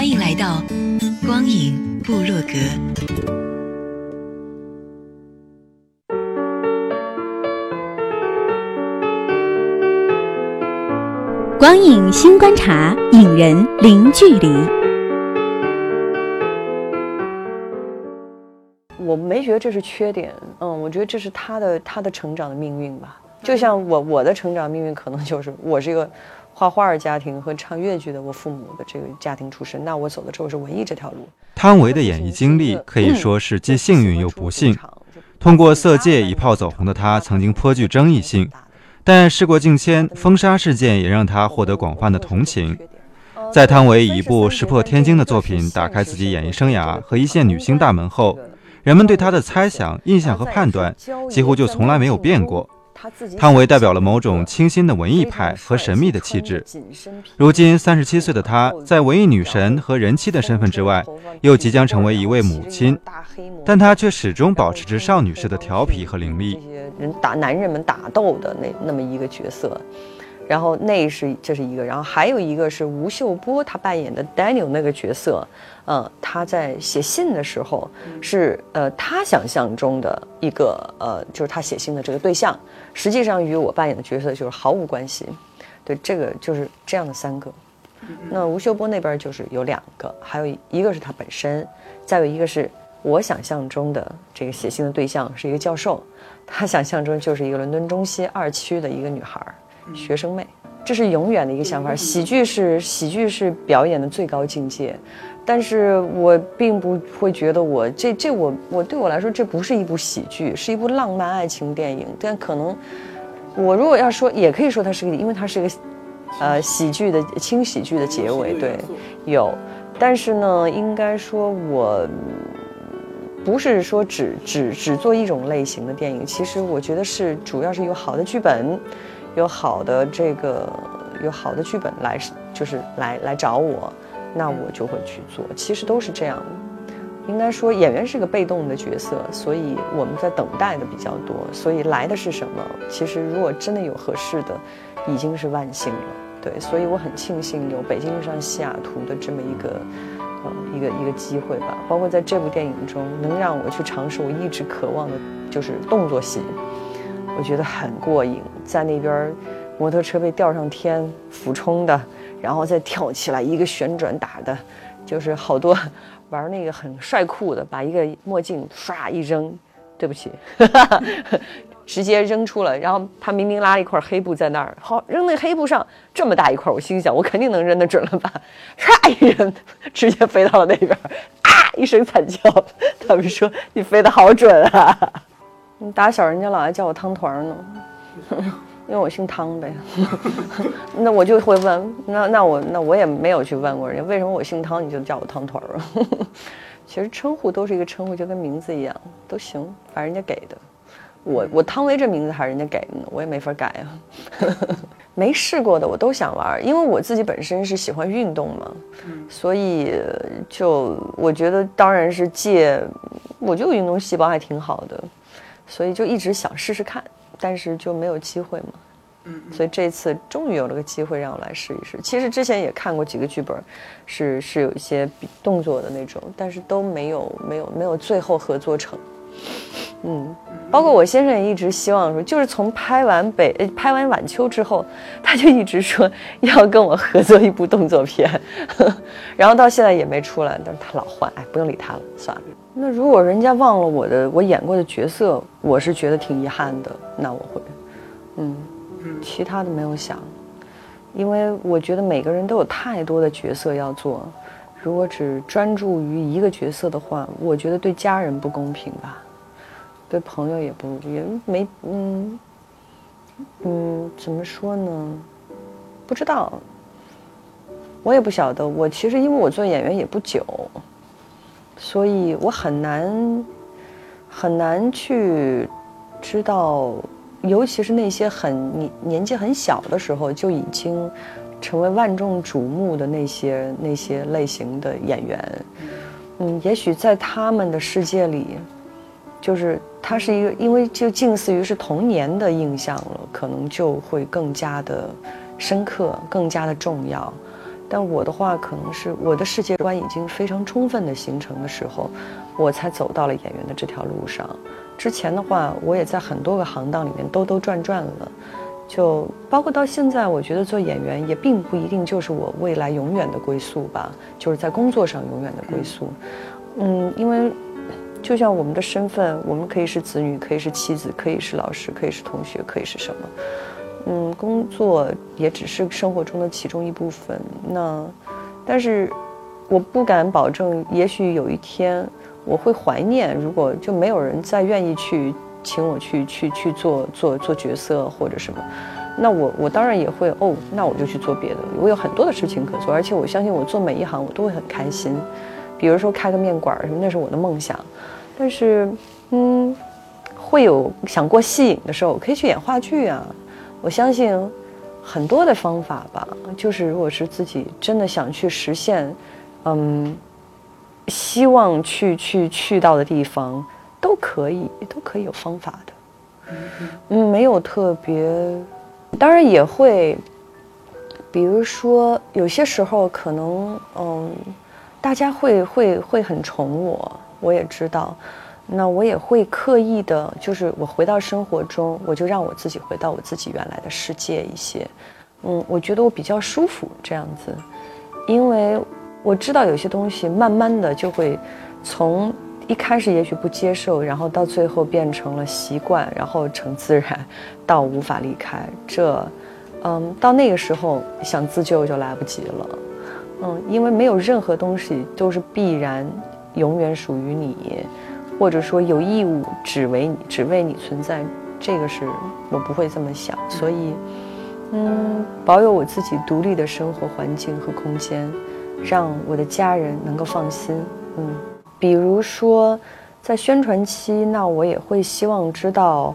欢迎来到。光影部落格，光影新观察，影人零距离。我没觉得这是缺点，嗯，我觉得这是他的他的成长的命运吧。就像我我的成长命运，可能就是我是一个。画画儿家庭和唱越剧的我父母的这个家庭出身，那我走的之后是文艺这条路。汤唯的演艺经历可以说是既幸运又不幸。通过《色戒》一炮走红的她，曾经颇具争议性，但事过境迁，封杀事件也让她获得广泛的同情。在汤唯以一部石破天惊的作品打开自己演艺生涯和一线女星大门后，人们对她的猜想、印象和判断几乎就从来没有变过。汤唯代表了某种清新的文艺派和神秘的气质。如今三十七岁的她，在文艺女神和人妻的身份之外，又即将成为一位母亲，但她却始终保持着少女式的调皮和伶俐。人打男人们打斗的那那么一个角色。然后那是这是一个，然后还有一个是吴秀波他扮演的 Daniel 那个角色，呃，他在写信的时候是呃他想象中的一个呃就是他写信的这个对象，实际上与我扮演的角色就是毫无关系。对，这个就是这样的三个。那吴秀波那边就是有两个，还有一个是他本身，再有一个是我想象中的这个写信的对象是一个教授，他想象中就是一个伦敦中西二区的一个女孩。学生妹，这是永远的一个想法。喜剧是喜剧是表演的最高境界，但是我并不会觉得我这这我我对我来说这不是一部喜剧，是一部浪漫爱情电影。但可能我如果要说，也可以说它是个，因为它是一个呃喜剧的轻喜剧的结尾。对，有，但是呢，应该说我不是说只只只做一种类型的电影。其实我觉得是主要是有好的剧本。有好的这个有好的剧本来，就是来来找我，那我就会去做。其实都是这样，应该说演员是个被动的角色，所以我们在等待的比较多。所以来的是什么？其实如果真的有合适的，已经是万幸了。对，所以我很庆幸有北京遇上西雅图的这么一个呃一个一个机会吧。包括在这部电影中，能让我去尝试我一直渴望的，就是动作戏。我觉得很过瘾，在那边，摩托车被吊上天俯冲的，然后再跳起来一个旋转打的，就是好多玩那个很帅酷的，把一个墨镜唰一扔，对不起，直接扔出了。然后他明明拉了一块黑布在那儿，好扔那黑布上这么大一块，我心想我肯定能扔得准了吧，唰一扔，直接飞到了那边，啊一声惨叫，他们说你飞得好准啊。打小人家老爱叫我汤团儿呢，因为我姓汤呗。那我就会问，那那我那我也没有去问过人家为什么我姓汤，你就叫我汤团儿啊？其实称呼都是一个称呼，就跟名字一样都行，反正人家给的。我我汤唯这名字还是人家给的呢，我也没法改啊。没试过的我都想玩，因为我自己本身是喜欢运动嘛，所以就我觉得当然是借，我就运动细胞还挺好的。所以就一直想试试看，但是就没有机会嘛。嗯，所以这次终于有了个机会让我来试一试。其实之前也看过几个剧本，是是有一些比动作的那种，但是都没有没有没有最后合作成。嗯，包括我先生也一直希望说，就是从拍完北拍完晚秋之后，他就一直说要跟我合作一部动作片，然后到现在也没出来，但是他老换，哎，不用理他了，算了。那如果人家忘了我的我演过的角色，我是觉得挺遗憾的。那我会，嗯，其他的没有想，因为我觉得每个人都有太多的角色要做，如果只专注于一个角色的话，我觉得对家人不公平吧。对朋友也不也没嗯嗯怎么说呢？不知道，我也不晓得。我其实因为我做演员也不久，所以我很难很难去知道，尤其是那些很年年纪很小的时候就已经成为万众瞩目的那些那些类型的演员，嗯，也许在他们的世界里，就是他是一个，因为就近似于是童年的印象了，可能就会更加的深刻，更加的重要。但我的话，可能是我的世界观已经非常充分的形成的时候，我才走到了演员的这条路上。之前的话，我也在很多个行当里面兜兜转转了，就包括到现在，我觉得做演员也并不一定就是我未来永远的归宿吧，就是在工作上永远的归宿。嗯，因为就像我们的身份，我们可以是子女，可以是妻子，可以是老师，可以是同学，可以是什么。嗯，工作也只是生活中的其中一部分。那，但是，我不敢保证，也许有一天我会怀念，如果就没有人再愿意去请我去去去做做做角色或者什么，那我我当然也会哦，那我就去做别的。我有很多的事情可做，而且我相信我做每一行我都会很开心。比如说开个面馆什么，那是我的梦想。但是，嗯，会有想过戏瘾的时候，可以去演话剧啊。我相信很多的方法吧，就是如果是自己真的想去实现，嗯，希望去去去到的地方，都可以，都可以有方法的。嗯，没有特别，当然也会，比如说有些时候可能，嗯，大家会会会很宠我，我也知道。那我也会刻意的，就是我回到生活中，我就让我自己回到我自己原来的世界一些，嗯，我觉得我比较舒服这样子，因为我知道有些东西慢慢的就会从一开始也许不接受，然后到最后变成了习惯，然后成自然，到无法离开。这，嗯，到那个时候想自救就来不及了，嗯，因为没有任何东西都是必然永远属于你。或者说有义务只为你只为你存在，这个是我不会这么想，所以，嗯，保有我自己独立的生活环境和空间，让我的家人能够放心。嗯，比如说在宣传期，那我也会希望知道，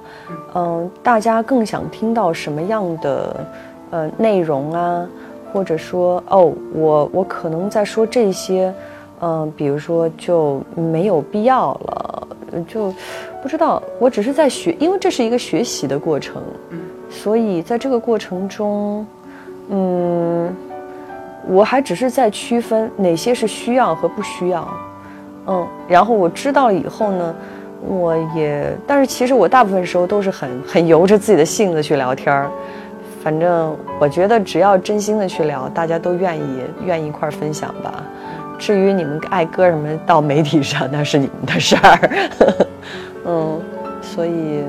嗯，大家更想听到什么样的呃内容啊，或者说哦，我我可能在说这些。嗯，比如说就没有必要了，就不知道。我只是在学，因为这是一个学习的过程，所以在这个过程中，嗯，我还只是在区分哪些是需要和不需要。嗯，然后我知道了以后呢，我也，但是其实我大部分时候都是很很由着自己的性子去聊天儿。反正我觉得只要真心的去聊，大家都愿意愿意一块儿分享吧。至于你们爱搁什么到媒体上，那是你们的事儿。嗯，所以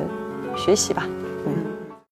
学习吧。